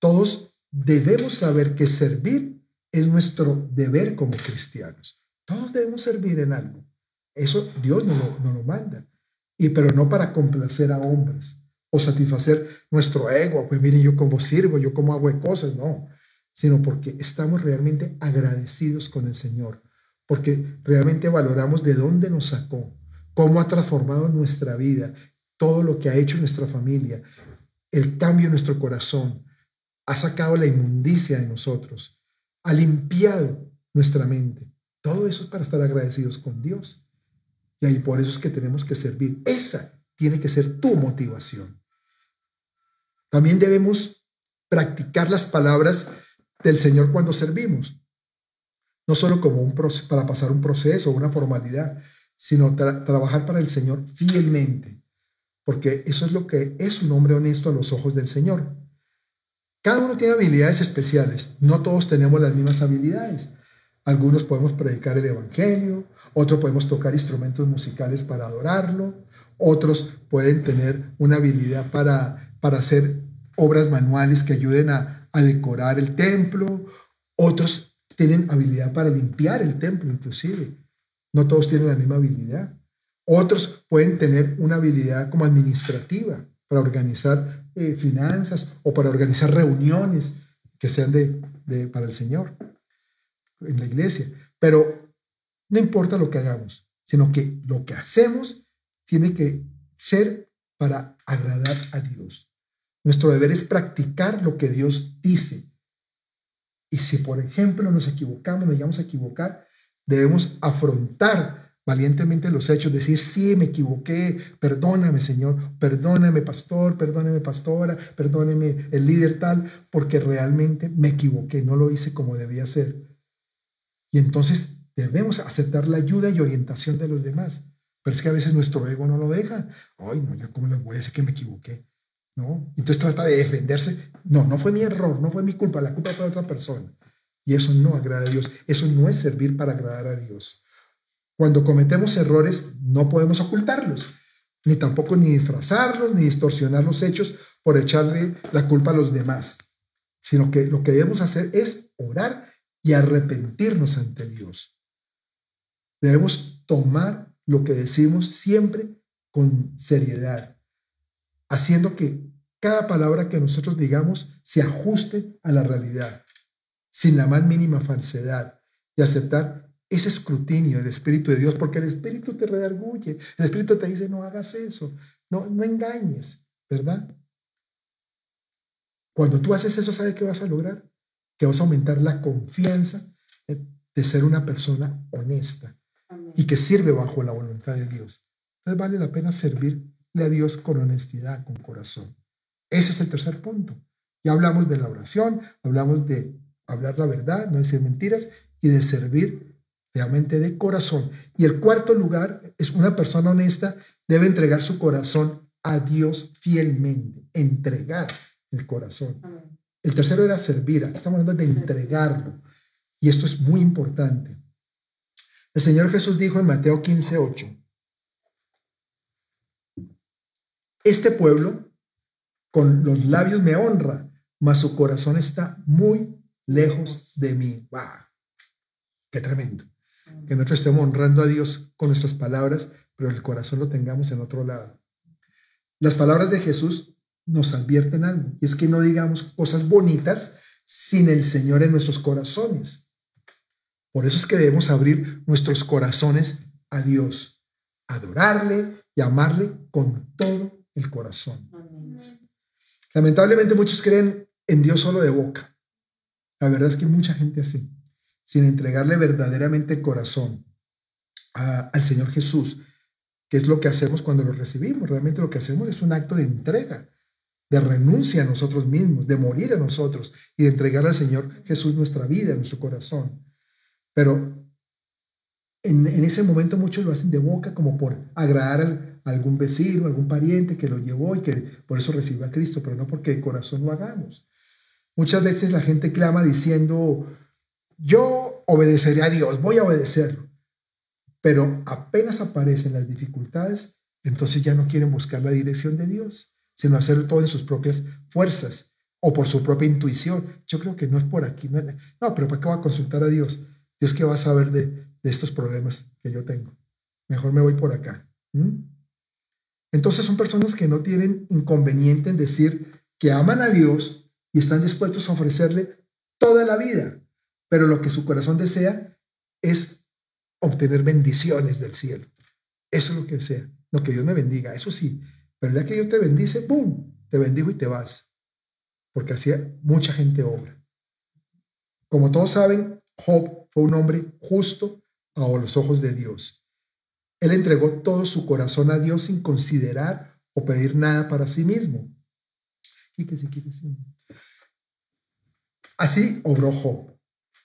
Todos debemos saber que servir es nuestro deber como cristianos. Todos debemos servir en algo. Eso Dios no lo, lo manda. Y pero no para complacer a hombres o satisfacer nuestro ego. Pues miren, yo cómo sirvo, yo cómo hago cosas. No, sino porque estamos realmente agradecidos con el Señor. Porque realmente valoramos de dónde nos sacó, cómo ha transformado nuestra vida, todo lo que ha hecho nuestra familia, el cambio en nuestro corazón, ha sacado la inmundicia de nosotros ha limpiado nuestra mente. Todo eso es para estar agradecidos con Dios. Y ahí por eso es que tenemos que servir. Esa tiene que ser tu motivación. También debemos practicar las palabras del Señor cuando servimos. No solo como un para pasar un proceso una formalidad, sino trabajar para el Señor fielmente. Porque eso es lo que es un hombre honesto a los ojos del Señor. Cada uno tiene habilidades especiales, no todos tenemos las mismas habilidades. Algunos podemos predicar el Evangelio, otros podemos tocar instrumentos musicales para adorarlo, otros pueden tener una habilidad para, para hacer obras manuales que ayuden a, a decorar el templo, otros tienen habilidad para limpiar el templo inclusive. No todos tienen la misma habilidad. Otros pueden tener una habilidad como administrativa para organizar eh, finanzas o para organizar reuniones que sean de, para el Señor en la iglesia. Pero no importa lo que hagamos, sino que lo que hacemos tiene que ser para agradar a Dios. Nuestro deber es practicar lo que Dios dice. Y si, por ejemplo, nos equivocamos, nos llegamos a equivocar, debemos afrontar valientemente los hechos, decir, sí, me equivoqué, perdóname Señor, perdóname pastor, perdóname pastora, perdóname el líder tal, porque realmente me equivoqué, no lo hice como debía ser. Y entonces debemos aceptar la ayuda y orientación de los demás. Pero es que a veces nuestro ego no lo deja. Ay, no, yo cómo les voy a decir que me equivoqué. ¿No? Entonces trata de defenderse. No, no fue mi error, no fue mi culpa, la culpa fue de otra persona. Y eso no agrada a Dios. Eso no es servir para agradar a Dios. Cuando cometemos errores, no podemos ocultarlos, ni tampoco ni disfrazarlos, ni distorsionar los hechos por echarle la culpa a los demás, sino que lo que debemos hacer es orar y arrepentirnos ante Dios. Debemos tomar lo que decimos siempre con seriedad, haciendo que cada palabra que nosotros digamos se ajuste a la realidad, sin la más mínima falsedad, y aceptar ese escrutinio del Espíritu de Dios, porque el Espíritu te redarguye, el Espíritu te dice, no hagas eso, no, no engañes, ¿verdad? Cuando tú haces eso, ¿sabes qué vas a lograr? Que vas a aumentar la confianza de ser una persona honesta y que sirve bajo la voluntad de Dios. Entonces vale la pena servirle a Dios con honestidad, con corazón. Ese es el tercer punto. Ya hablamos de la oración, hablamos de hablar la verdad, no decir mentiras y de servir realmente de corazón. Y el cuarto lugar es una persona honesta debe entregar su corazón a Dios fielmente, entregar el corazón. El tercero era servir, aquí estamos hablando de entregarlo. Y esto es muy importante. El Señor Jesús dijo en Mateo 15, 8, este pueblo con los labios me honra, mas su corazón está muy lejos de mí. ¡Wow! ¡Qué tremendo! Que nosotros estemos honrando a Dios con nuestras palabras, pero el corazón lo tengamos en otro lado. Las palabras de Jesús nos advierten algo, y es que no digamos cosas bonitas sin el Señor en nuestros corazones. Por eso es que debemos abrir nuestros corazones a Dios, adorarle y amarle con todo el corazón. Lamentablemente muchos creen en Dios solo de boca. La verdad es que mucha gente así, sin entregarle verdaderamente corazón al Señor Jesús, que es lo que hacemos cuando lo recibimos. Realmente lo que hacemos es un acto de entrega, de renuncia a nosotros mismos, de morir a nosotros y de entregar al Señor Jesús nuestra vida, nuestro corazón. Pero en, ese momento muchos lo hacen de boca como por agradar a algún vecino, algún pariente que lo llevó y que por eso recibió a Cristo, pero no porque de corazón lo hagamos. Muchas veces la gente clama diciendo, yo obedeceré a Dios, voy a obedecerlo. Pero apenas aparecen las dificultades, entonces ya no quieren buscar la dirección de Dios, sino hacerlo todo en sus propias fuerzas o por su propia intuición. Yo creo que no es por aquí. No, pero ¿para qué voy a consultar a Dios? Dios que va a saber de, estos problemas que yo tengo. Mejor me voy por acá. Entonces son personas que no tienen inconveniente en decir que aman a Dios, y están dispuestos a ofrecerle toda la vida, pero lo que su corazón desea es obtener bendiciones del cielo. Eso es lo que desea, lo que Dios me bendiga, eso sí, pero ya que Dios te bendice, ¡pum!, te bendigo y te vas, porque así mucha gente obra. Como todos saben, Job fue un hombre justo a los ojos de Dios. Él entregó todo su corazón a Dios sin considerar o pedir nada para sí mismo. Así obró Job.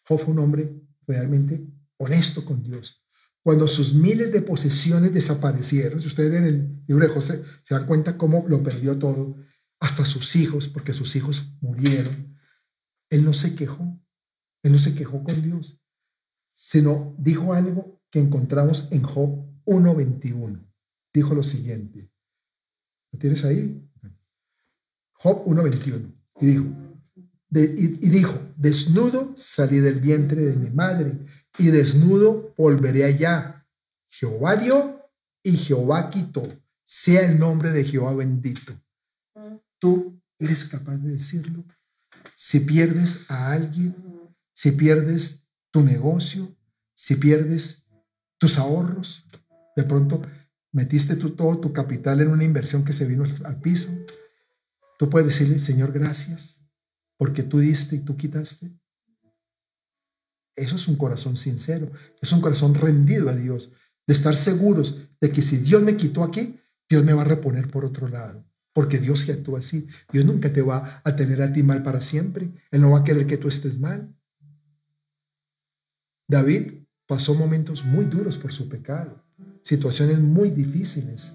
Job fue un hombre realmente honesto con Dios. Cuando sus miles de posesiones desaparecieron, si ustedes ven el libro de José, se dan cuenta cómo lo perdió todo, hasta sus hijos, porque sus hijos murieron. Él no se quejó, él no se quejó con Dios, sino dijo algo que encontramos en Job 1.21. Dijo lo siguiente. ¿Lo tienes ahí? Job 1.21. Y dijo, y, dijo, desnudo salí del vientre de mi madre y desnudo volveré allá. Jehová dio y Jehová quitó. Sea el nombre de Jehová bendito. Tú eres capaz de decirlo. Si pierdes a alguien, si pierdes tu negocio, si pierdes tus ahorros, de pronto metiste tú todo tu capital en una inversión que se vino al piso, tú puedes decirle, Señor, gracias porque tú diste y tú quitaste. Eso es un corazón sincero, es un corazón rendido a Dios, de estar seguros de que si Dios me quitó aquí, Dios me va a reponer por otro lado, porque Dios se actúa así. Dios nunca te va a tener a ti mal para siempre, Él no va a querer que tú estés mal. David pasó momentos muy duros por su pecado, situaciones muy difíciles,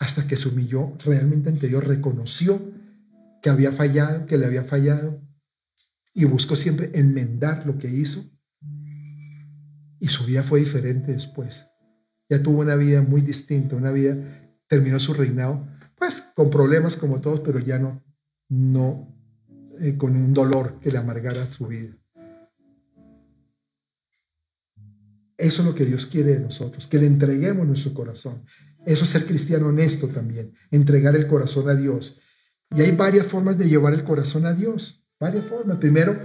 hasta que se humilló realmente ante Dios, reconoció que había fallado, que le había fallado, y buscó siempre enmendar lo que hizo. Y su vida fue diferente después. Ya tuvo una vida muy distinta, una vida, terminó su reinado, pues con problemas como todos, pero ya no, no eh, con un dolor que le amargara su vida. Eso es lo que Dios quiere de nosotros, que le entreguemos nuestro corazón. Eso es ser cristiano honesto también, entregar el corazón a Dios Y hay varias formas de llevar el corazón a Dios, varias formas. Primero,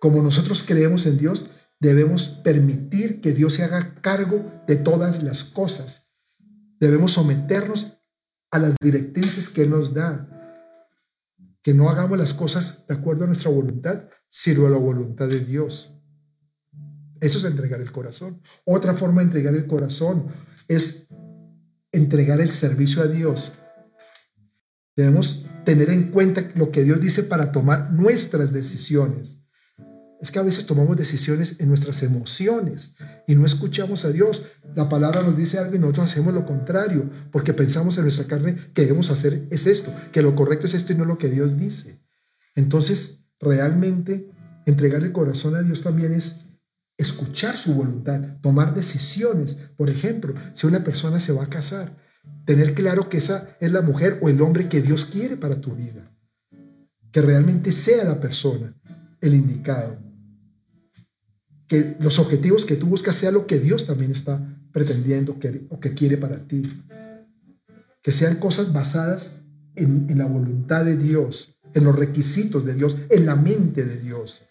como nosotros creemos en Dios, debemos permitir que Dios se haga cargo de todas las cosas. Debemos someternos a las directrices que Él nos da. Que no hagamos las cosas de acuerdo a nuestra voluntad, sino a la voluntad de Dios. Eso es entregar el corazón. Otra forma de entregar el corazón es entregar el servicio a Dios. Debemos tener en cuenta lo que Dios dice para tomar nuestras decisiones. Es que a veces tomamos decisiones en nuestras emociones y no escuchamos a Dios. La palabra nos dice algo y nosotros hacemos lo contrario, porque pensamos en nuestra carne que debemos hacer es esto, que lo correcto es esto y no lo que Dios dice. Entonces, realmente entregar el corazón a Dios también es escuchar su voluntad, tomar decisiones. Por ejemplo, si una persona se va a casar, tener claro que esa es la mujer o el hombre que Dios quiere para tu vida. Que realmente sea la persona el indicado. Que los objetivos que tú buscas sea lo que Dios también está pretendiendo o que quiere para ti. Que sean cosas basadas en, en la voluntad de Dios, en los requisitos de Dios, en la mente de Dios.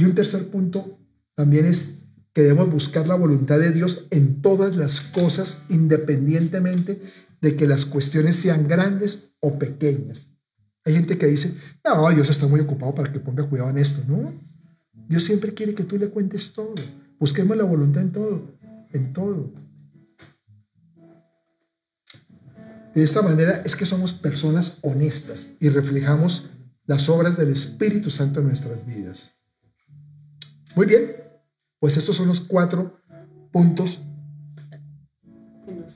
Y un tercer punto también es que debemos buscar la voluntad de Dios en todas las cosas, independientemente de que las cuestiones sean grandes o pequeñas. Hay gente que dice, no, Dios está muy ocupado para que ponga cuidado en esto, ¿no? Dios siempre quiere que tú le cuentes todo. Busquemos la voluntad en todo, en todo. De esta manera es que somos personas honestas y reflejamos las obras del Espíritu Santo en nuestras vidas. Muy bien, pues estos son los cuatro puntos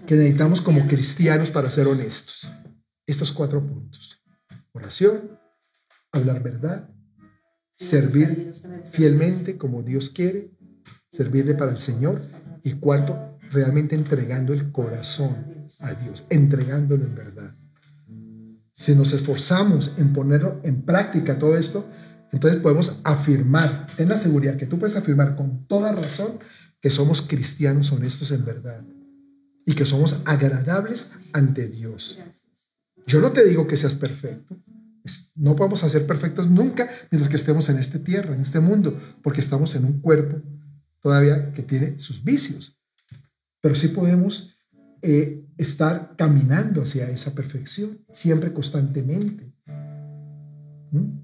que necesitamos como cristianos para ser honestos. Estos cuatro puntos. Oración, hablar verdad, servir fielmente como Dios quiere, servirle para el Señor y cuarto, realmente entregando el corazón a Dios, entregándolo en verdad. Si nos esforzamos en ponerlo en práctica todo esto, entonces podemos afirmar, ten la seguridad que tú puedes afirmar con toda razón que somos cristianos honestos en verdad y que somos agradables ante Dios. Yo no te digo que seas perfecto. No podemos ser perfectos nunca mientras que estemos en esta tierra, en este mundo, porque estamos en un cuerpo todavía que tiene sus vicios. Pero sí podemos eh, estar caminando hacia esa perfección, siempre constantemente. ¿Mm?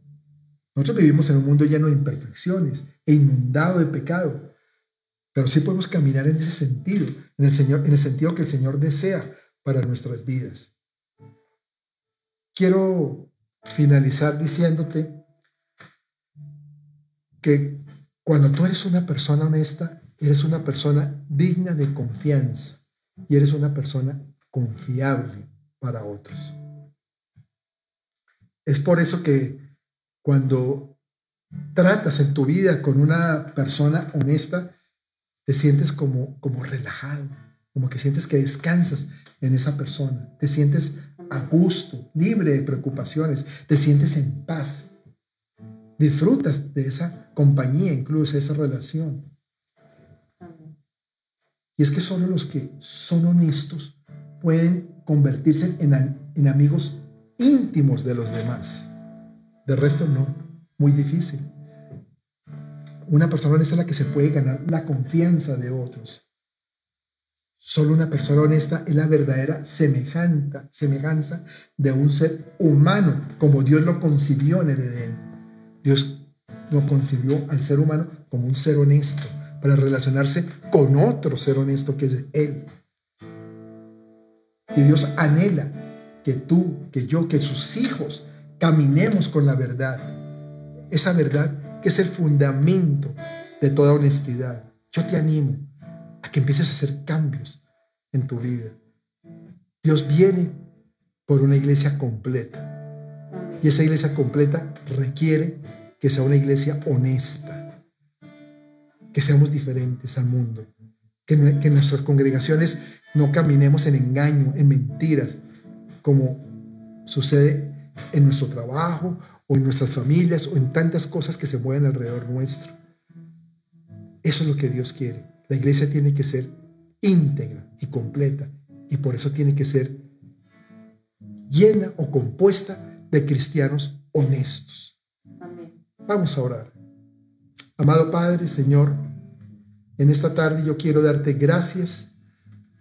Nosotros vivimos en un mundo lleno de imperfecciones e inundado de pecado, pero sí podemos caminar en ese sentido, en el, Señor, en el sentido que el Señor desea para nuestras vidas. Quiero finalizar diciéndote que cuando tú eres una persona honesta, eres una persona digna de confianza y eres una persona confiable para otros. Es por eso que cuando tratas en tu vida con una persona honesta, te sientes como, como relajado, como que sientes que descansas en esa persona, te sientes a gusto, libre de preocupaciones, te sientes en paz, disfrutas de esa compañía, incluso esa relación. Y es que solo los que son honestos pueden convertirse en, en amigos íntimos de los demás. De resto, no. Muy difícil. Una persona honesta es la que se puede ganar la confianza de otros. Solo una persona honesta es la verdadera semejanza, semejanza de un ser humano, como Dios lo concibió en el Edén. Dios lo concibió al ser humano como un ser honesto, para relacionarse con otro ser honesto que es Él. Y Dios anhela que tú, que yo, que sus hijos caminemos con la verdad. Esa verdad que es el fundamento de toda honestidad. Yo te animo a que empieces a hacer cambios en tu vida. Dios viene por una iglesia completa. Y esa iglesia completa requiere que sea una iglesia honesta, que seamos diferentes al mundo, que, nuestras congregaciones no caminemos en engaño, en mentiras, como sucede en nuestro trabajo o en nuestras familias o en tantas cosas que se mueven alrededor nuestro. Eso es lo que Dios quiere. La iglesia tiene que ser íntegra y completa y por eso tiene que ser llena o compuesta de cristianos honestos. Vamos a orar. Amado Padre, Señor, en esta tarde yo quiero darte gracias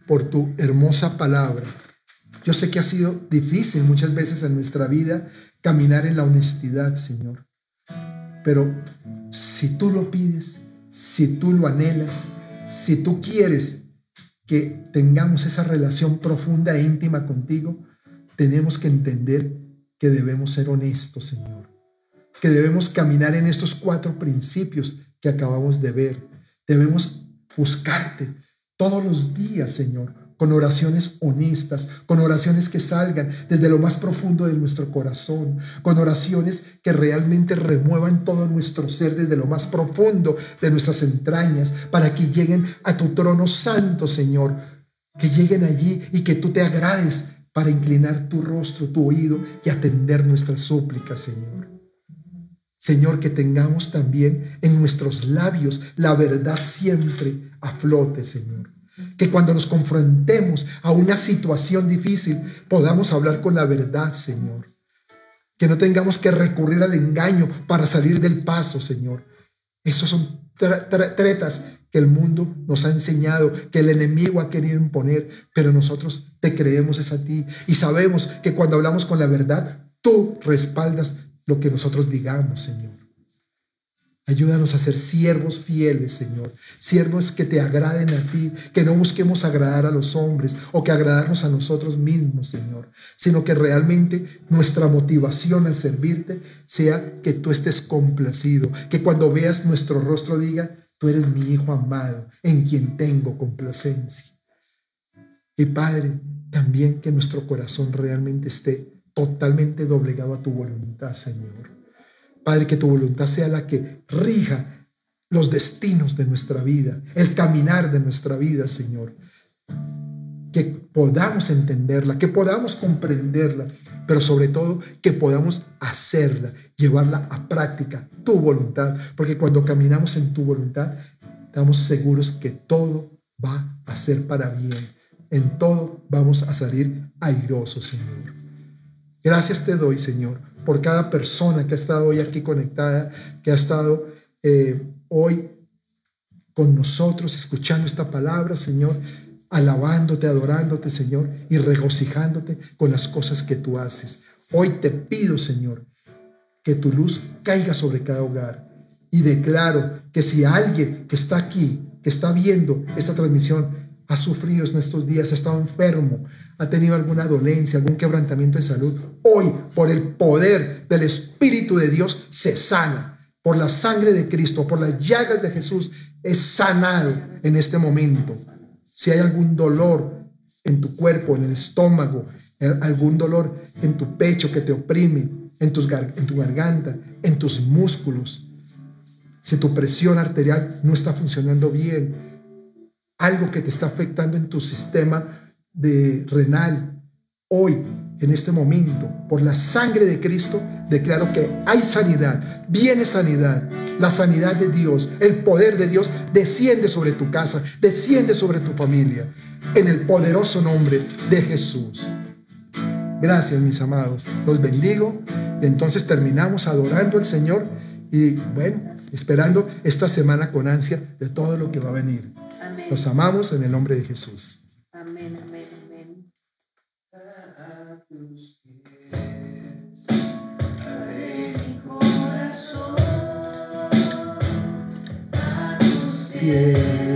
por tu hermosa palabra. Yo sé que ha sido difícil muchas veces en nuestra vida caminar en la honestidad, Señor. Pero si tú lo pides, si tú lo anhelas, si tú quieres que tengamos esa relación profunda e íntima contigo, tenemos que entender que debemos ser honestos, Señor. Que debemos caminar en estos cuatro principios que acabamos de ver. Debemos buscarte todos los días, Señor, con oraciones honestas, con oraciones que salgan desde lo más profundo de nuestro corazón, con oraciones que realmente remuevan todo nuestro ser desde lo más profundo de nuestras entrañas, para que lleguen a tu trono santo, Señor, que lleguen allí y que tú te agrades para inclinar tu rostro, tu oído y atender nuestras súplicas, Señor. Señor, que tengamos también en nuestros labios la verdad siempre a flote, Señor. Que cuando nos confrontemos a una situación difícil podamos hablar con la verdad, Señor. Que no tengamos que recurrir al engaño para salir del paso, Señor. Esos son tretas que el mundo nos ha enseñado, que el enemigo ha querido imponer, pero nosotros te creemos es a ti y sabemos que cuando hablamos con la verdad, tú respaldas lo que nosotros digamos, Señor. Ayúdanos a ser siervos fieles, Señor. Siervos que te agraden a ti, que no busquemos agradar a los hombres o que agradarnos a nosotros mismos, Señor, sino que realmente nuestra motivación al servirte sea que tú estés complacido, que cuando veas nuestro rostro diga, tú eres mi Hijo amado, en quien tengo complacencia. Y Padre, también que nuestro corazón realmente esté totalmente doblegado a tu voluntad, Señor. Padre, que tu voluntad sea la que rija los destinos de nuestra vida, el caminar de nuestra vida, Señor. Que podamos entenderla, que podamos comprenderla, pero sobre todo que podamos hacerla, llevarla a práctica, tu voluntad, porque cuando caminamos en tu voluntad, estamos seguros que todo va a ser para bien. En todo vamos a salir airosos, Señor. Gracias te doy, Señor, por cada persona que ha estado hoy aquí conectada, que ha estado eh, hoy con nosotros, escuchando esta palabra, Señor, alabándote, adorándote, Señor, y regocijándote con las cosas que tú haces. Hoy te pido, Señor, que tu luz caiga sobre cada hogar. Y declaro que si alguien que está aquí, que está viendo esta transmisión, ha sufrido en estos días, ha estado enfermo, ha tenido alguna dolencia, algún quebrantamiento de salud, hoy por el poder del Espíritu de Dios se sana. Por la sangre de Cristo, por las llagas de Jesús, es sanado en este momento. Si hay algún dolor en tu cuerpo, en el estómago, algún dolor en tu pecho que te oprime, en, tus, en tu garganta, en tus músculos, si tu presión arterial no está funcionando bien, algo que te está afectando en tu sistema de renal, hoy, en este momento, por la sangre de Cristo, declaro que hay sanidad, viene sanidad. La sanidad de Dios, el poder de Dios desciende sobre tu casa, desciende sobre tu familia, en el poderoso nombre de Jesús. Gracias, mis amados. Los bendigo. Entonces terminamos adorando al Señor y bueno, esperando esta semana con ansia de todo lo que va a venir. Los amamos en el nombre de Jesús. Amén, amén, amén. Yeah.